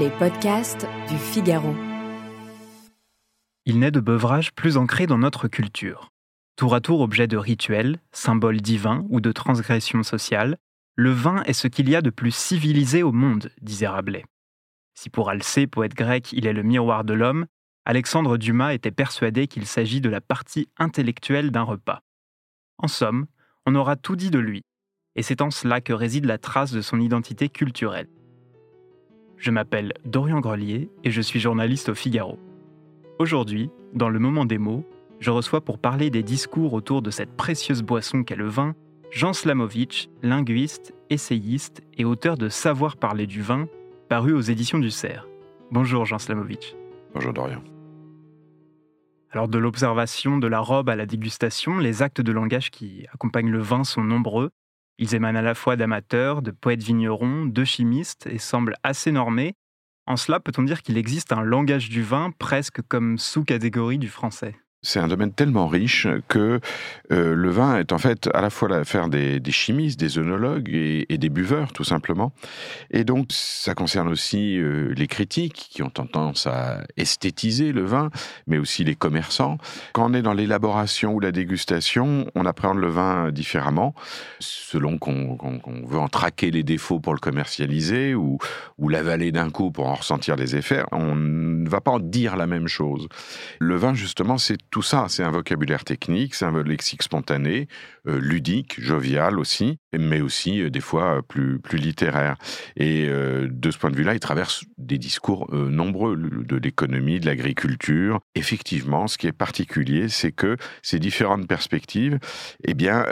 Les podcasts du Figaro. Il naît de beuvrage plus ancré dans notre culture. Tour à tour objet de rituels, symbole divin ou de transgression sociale, le vin est ce qu'il y a de plus civilisé au monde, disait Rabelais. Si pour Alcée, poète grec, il est le miroir de l'homme, Alexandre Dumas était persuadé qu'il s'agit de la partie intellectuelle d'un repas. En somme, on aura tout dit de lui, et c'est en cela que réside la trace de son identité culturelle. Je m'appelle Dorian Grelier et je suis journaliste au Figaro. Aujourd'hui, dans le moment des mots, je reçois pour parler des discours autour de cette précieuse boisson qu'est le vin, Jean Slamovitch, linguiste, essayiste et auteur de Savoir parler du vin, paru aux éditions du Cerf. Bonjour Jean Slamovitch. Bonjour Dorian. Alors de l'observation de la robe à la dégustation, les actes de langage qui accompagnent le vin sont nombreux. Ils émanent à la fois d'amateurs, de poètes vignerons, de chimistes et semblent assez normés. En cela, peut-on dire qu'il existe un langage du vin presque comme sous-catégorie du français? C'est un domaine tellement riche que euh, le vin est en fait à la fois l'affaire des, chimistes, des œnologues et, des buveurs, tout simplement. Et donc, ça concerne aussi euh, les critiques qui ont tendance à esthétiser le vin, mais aussi les commerçants. Quand on est dans l'élaboration ou la dégustation, on appréhende le vin différemment, selon qu'on veut en traquer les défauts pour le commercialiser ou, ou l'avaler d'un coup pour en ressentir les effets. On ne va pas en dire la même chose. Le vin, justement, c'est tout ça, c'est un vocabulaire technique, c'est un lexique spontané, euh, ludique, jovial aussi, mais aussi euh, des fois euh, plus, plus littéraire. Et de ce point de vue-là, il traverse des discours nombreux de l'économie, de l'agriculture. Effectivement, ce qui est particulier, c'est que ces différentes perspectives, eh bien,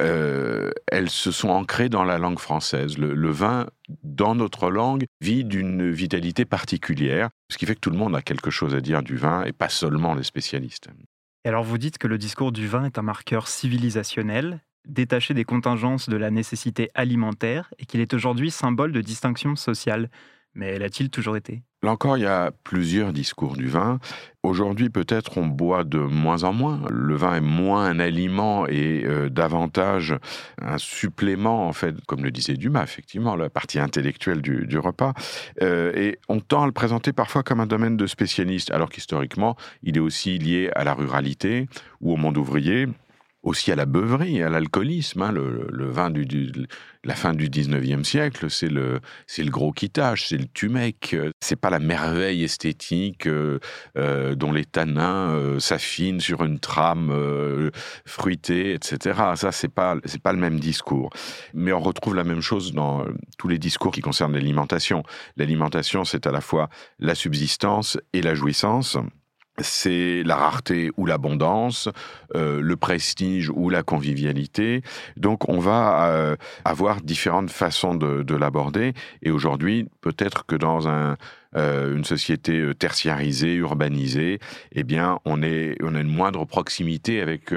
elles se sont ancrées dans la langue française. le vin dans notre langue, vit d'une vitalité particulière, ce qui fait que tout le monde a quelque chose à dire du vin et pas seulement les spécialistes. Alors vous dites que le discours du vin est un marqueur civilisationnel, détaché des contingences de la nécessité alimentaire, et qu'il est aujourd'hui symbole de distinction sociale. Mais l'a-t-il toujours été? Là encore, il y a plusieurs discours du vin. Aujourd'hui, peut-être, on boit de moins en moins. Le vin est moins un aliment et euh, davantage un supplément, en fait, comme le disait Dumas, effectivement, la partie intellectuelle du, repas. Euh, et on tend à le présenter parfois comme un domaine de spécialiste, alors qu'historiquement, il est aussi lié à la ruralité ou au monde ouvrier aussi à la beuverie, à l'alcoolisme. Hein, le, vin du, la fin du 19e siècle, c'est le, gros quittage, c'est le tumec. C'est pas la merveille esthétique euh, euh, dont les tanins euh, s'affinent sur une trame fruitée, etc. Ça, c'est pas, pas le même discours. Mais on retrouve la même chose dans tous les discours qui concernent l'alimentation. L'alimentation, c'est à la fois la subsistance et la jouissance c'est la rareté ou l'abondance, euh, le prestige ou la convivialité. Donc on va euh, avoir différentes façons de, l'aborder. Et aujourd'hui, peut-être que dans un, euh, une société tertiarisée, urbanisée, eh bien, on, est, on a une moindre proximité avec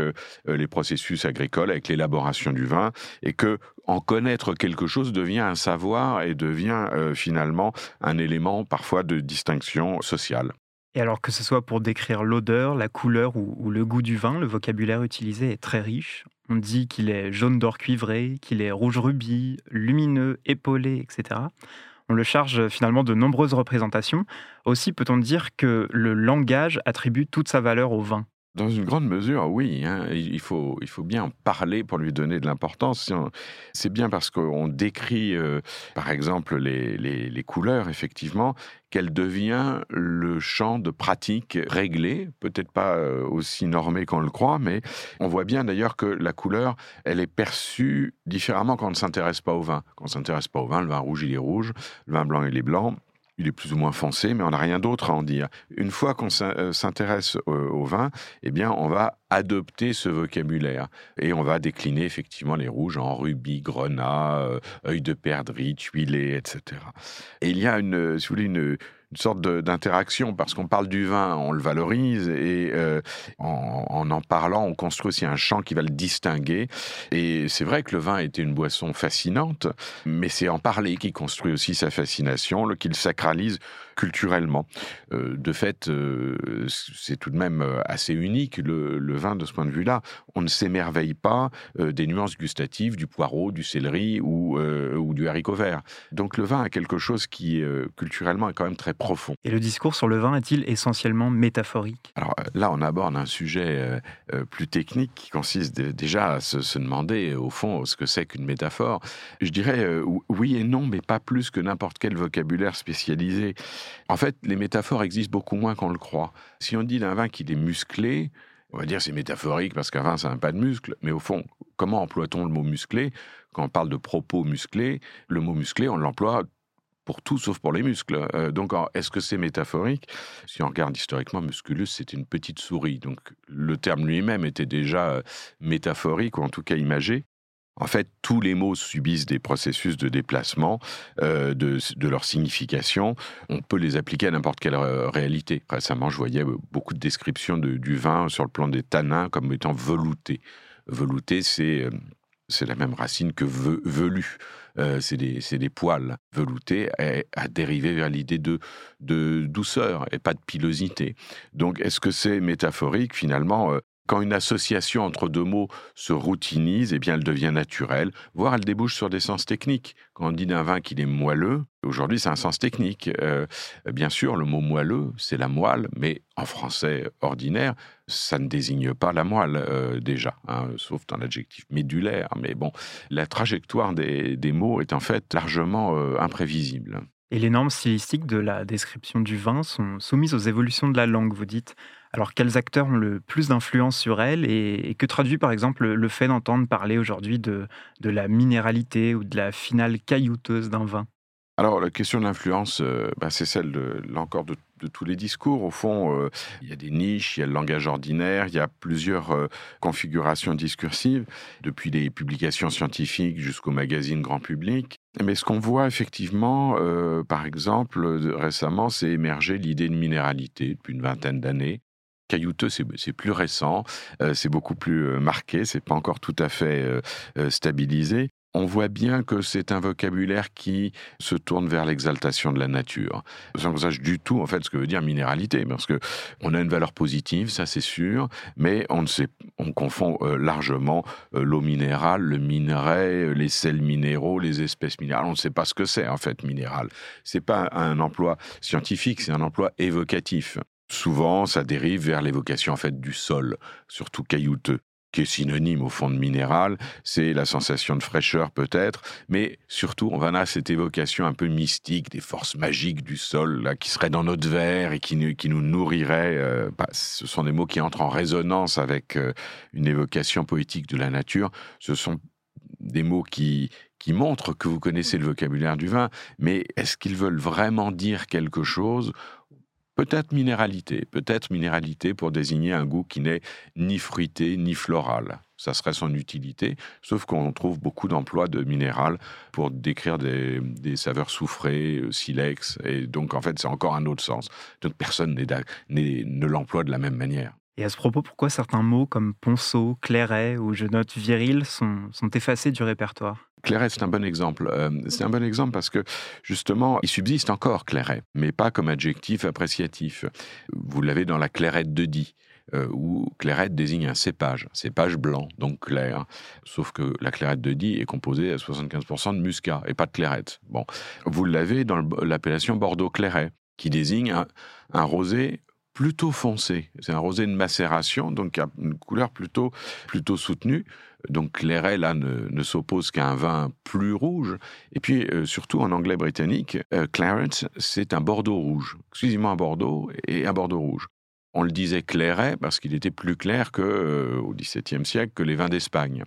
les processus agricoles, avec l'élaboration du vin, et que en connaître quelque chose devient un savoir et devient finalement un élément parfois de distinction sociale. Et alors que ce soit pour décrire l'odeur, la couleur ou, le goût du vin, le vocabulaire utilisé est très riche. On dit qu'il est jaune d'or cuivré, qu'il est rouge rubis, lumineux, épaulé, etc. On le charge finalement de nombreuses représentations. Aussi peut-on dire que le langage attribue toute sa valeur au vin. Dans une grande mesure, oui. Hein. Il, faut, il faut bien en parler pour lui donner de l'importance. C'est bien parce qu'on décrit, euh, par exemple, les, les, couleurs, effectivement, qu'elle devient le champ de pratique réglé, peut-être pas euh, aussi normé qu'on le croit, mais on voit bien d'ailleurs que la couleur, elle est perçue différemment quand on ne s'intéresse pas au vin. Quand on ne s'intéresse pas au vin, le vin rouge, il est rouge, le vin blanc, il est blanc il est plus ou moins foncé, mais on n'a rien d'autre à en dire. Une fois qu'on euh, s'intéresse au, vin, eh bien, on va adopter ce vocabulaire et on va décliner effectivement les rouges en rubis, grenat, euh, œil de perdrix, tuilé, etc. Et il y a une, une, sorte d'interaction parce qu'on parle du vin, on le valorise et euh, en, en, parlant, on construit aussi un champ qui va le distinguer. Et c'est vrai que le vin était une boisson fascinante, mais c'est en parler qui construit aussi sa fascination, le, qui le sacralise culturellement. Euh, de fait, c'est tout de même assez unique le, vin de ce point de vue-là. On ne s'émerveille pas des nuances gustatives du poireau, du céleri ou, ou du haricot vert. Donc le vin a quelque chose qui culturellement est quand même très profond. Et le discours sur le vin est-il essentiellement métaphorique? Alors euh, là, on aborde un sujet euh, euh, plus technique qui consiste déjà à se, demander, au fond, ce que c'est qu'une métaphore. Je dirais oui et non, mais pas plus que n'importe quel vocabulaire spécialisé. En fait, les métaphores existent beaucoup moins qu'on le croit. Si on dit d'un vin qu'il est musclé, on va dire c'est métaphorique parce vin, ça n'a pas de muscle. Mais au fond, comment emploie-t-on le mot musclé? Quand on parle de propos musclés, le mot musclé, on l'emploie pour tout sauf pour les muscles. Euh, donc, est-ce que c'est métaphorique? Si on regarde historiquement, musculus, c'était une petite souris. Donc, le terme lui-même était déjà euh, métaphorique, ou en tout cas imagé. En fait, tous les mots subissent des processus de déplacement euh, de, leur signification. On peut les appliquer à n'importe quelle réalité. Récemment, je voyais beaucoup de descriptions du vin sur le plan des tanins comme étant velouté. Velouté, c'est la même racine que velu. Euh, c'est des, poils veloutés à, dériver vers l'idée de, de douceur et pas de pilosité. Donc, est-ce que c'est métaphorique finalement euh, quand une association entre deux mots se routinise, eh bien, elle devient naturelle, voire elle débouche sur des sens techniques. Quand on dit d'un vin qu'il est moelleux, aujourd'hui, c'est un sens technique. Euh, bien sûr, le mot moelleux, c'est la moelle, mais en français ordinaire, ça ne désigne pas la moelle euh, déjà, hein, sauf dans l'adjectif médulaire. Mais bon, la trajectoire des, mots est en fait largement euh, imprévisible. Et les normes stylistiques de la description du vin sont soumises aux évolutions de la langue, vous dites. Alors, quels acteurs ont le plus d'influence sur elle et, que traduit par exemple le fait d'entendre parler aujourd'hui de, de la minéralité ou de la finale caillouteuse d'un vin? Alors, la question de l'influence, euh, bah, c'est celle, de, là encore, de, tous les discours. Au fond, euh, il y a des niches, il y a le langage ordinaire, il y a plusieurs euh, configurations discursives, depuis les publications scientifiques jusqu'au magazine grand public. Mais ce qu'on voit effectivement, par exemple, récemment, c'est émerger l'idée de minéralité depuis une vingtaine d'années caillouteux, c'est plus récent, euh, c'est beaucoup plus euh, marqué, c'est pas encore tout à fait euh, stabilisé. On voit bien que c'est un vocabulaire qui se tourne vers l'exaltation de la nature, sans qu'on sache du tout en fait ce que veut dire minéralité, parce que on a une valeur positive, ça c'est sûr, mais on on confond largement l'eau minérale, le minerai, les sels minéraux, les espèces minérales. On ne sait pas ce que c'est en fait minéral. C'est pas un emploi scientifique, c'est un emploi évocatif. Souvent, ça dérive vers l'évocation en fait du sol, surtout caillouteux qui est synonyme au fond de minéral, c'est la sensation de fraîcheur peut-être, mais surtout on va à cette évocation un peu mystique des forces magiques du sol là, qui seraient dans notre verre et qui, nous nourriraient. Euh, bah, ce sont des mots qui entrent en résonance avec euh, une évocation poétique de la nature. Ce sont des mots qui montrent que vous connaissez le vocabulaire du vin, mais est-ce qu'ils veulent vraiment dire quelque chose Peut-être minéralité, peut-être minéralité pour désigner un goût qui n'est ni fruité ni floral. Ça serait son utilité, sauf qu'on trouve beaucoup d'emplois de minéral pour décrire des, saveurs soufrées, euh, silex, et donc en fait c'est encore un autre sens. Donc personne ne l'emploie de la même manière. Et à ce propos, pourquoi certains mots comme ponceau, clairet ou je note viril sont, sont effacés du répertoire? Clairet, c'est un bon exemple. Euh, c'est un bon exemple parce que, justement, il subsiste encore Clairet, mais pas comme adjectif appréciatif. Vous l'avez dans la clairette de Die. Euh, où clairette désigne un cépage, cépage blanc, donc clair. Sauf que la clairette de Die est composée à 75% de muscat et pas de clairette. Bon, vous l'avez dans l'appellation Bordeaux clairet, qui désigne un, un rosé plutôt foncé. C'est un rosé de macération, donc a une couleur plutôt, plutôt soutenue. Donc Clairet, là, ne, s'oppose qu'à un vin plus rouge. Et puis, euh, surtout en anglais britannique, euh, Claret, c'est un Bordeaux rouge. Exclusivement un Bordeaux et un Bordeaux rouge. On le disait Clairet parce qu'il était plus clair que, euh, au XVIIe siècle que les vins d'Espagne.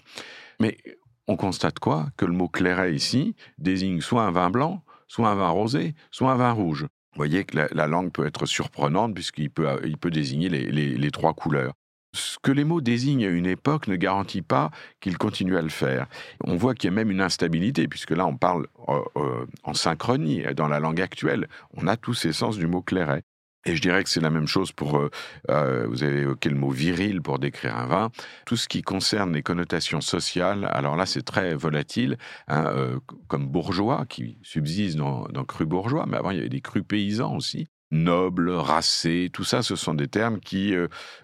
Mais on constate quoi? Que le mot Clairet ici désigne soit un vin blanc, soit un vin rosé, soit un vin rouge. Vous voyez que la, langue peut être surprenante puisqu'il peut, il peut désigner les, trois couleurs. Ce que les mots désignent à une époque ne garantit pas qu'ils continuent à le faire. On voit qu'il y a même une instabilité, puisque là on parle euh, euh, en synchronie dans la langue actuelle. On a tous ces sens du mot clairet. Et je dirais que c'est la même chose pour, euh, euh, vous avez évoqué le mot viril pour décrire un vin. Tout ce qui concerne les connotations sociales, alors là c'est très volatile, hein, euh, comme bourgeois, qui subsiste dans, dans cru bourgeois, mais avant il y avait des crus paysans aussi. Nobles, racés, tout ça, ce sont des termes qui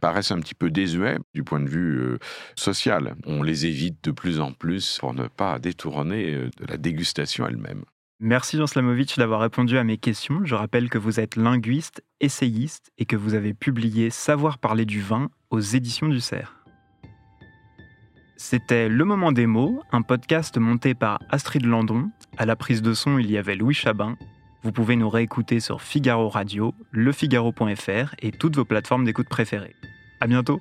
paraissent un petit peu désuets du point de vue social. On les évite de plus en plus pour ne pas détourner de la dégustation elle-même. Merci Jean Slamovic d'avoir répondu à mes questions. Je rappelle que vous êtes linguiste, essayiste et que vous avez publié Savoir parler du vin aux éditions du Cerf. C'était Le Moment des mots, un podcast monté par Astrid Landon. À la prise de son, il y avait Louis Chabin. Vous pouvez nous réécouter sur Figaro Radio, lefigaro.fr et toutes vos plateformes d'écoute préférées. À bientôt!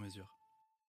mesure.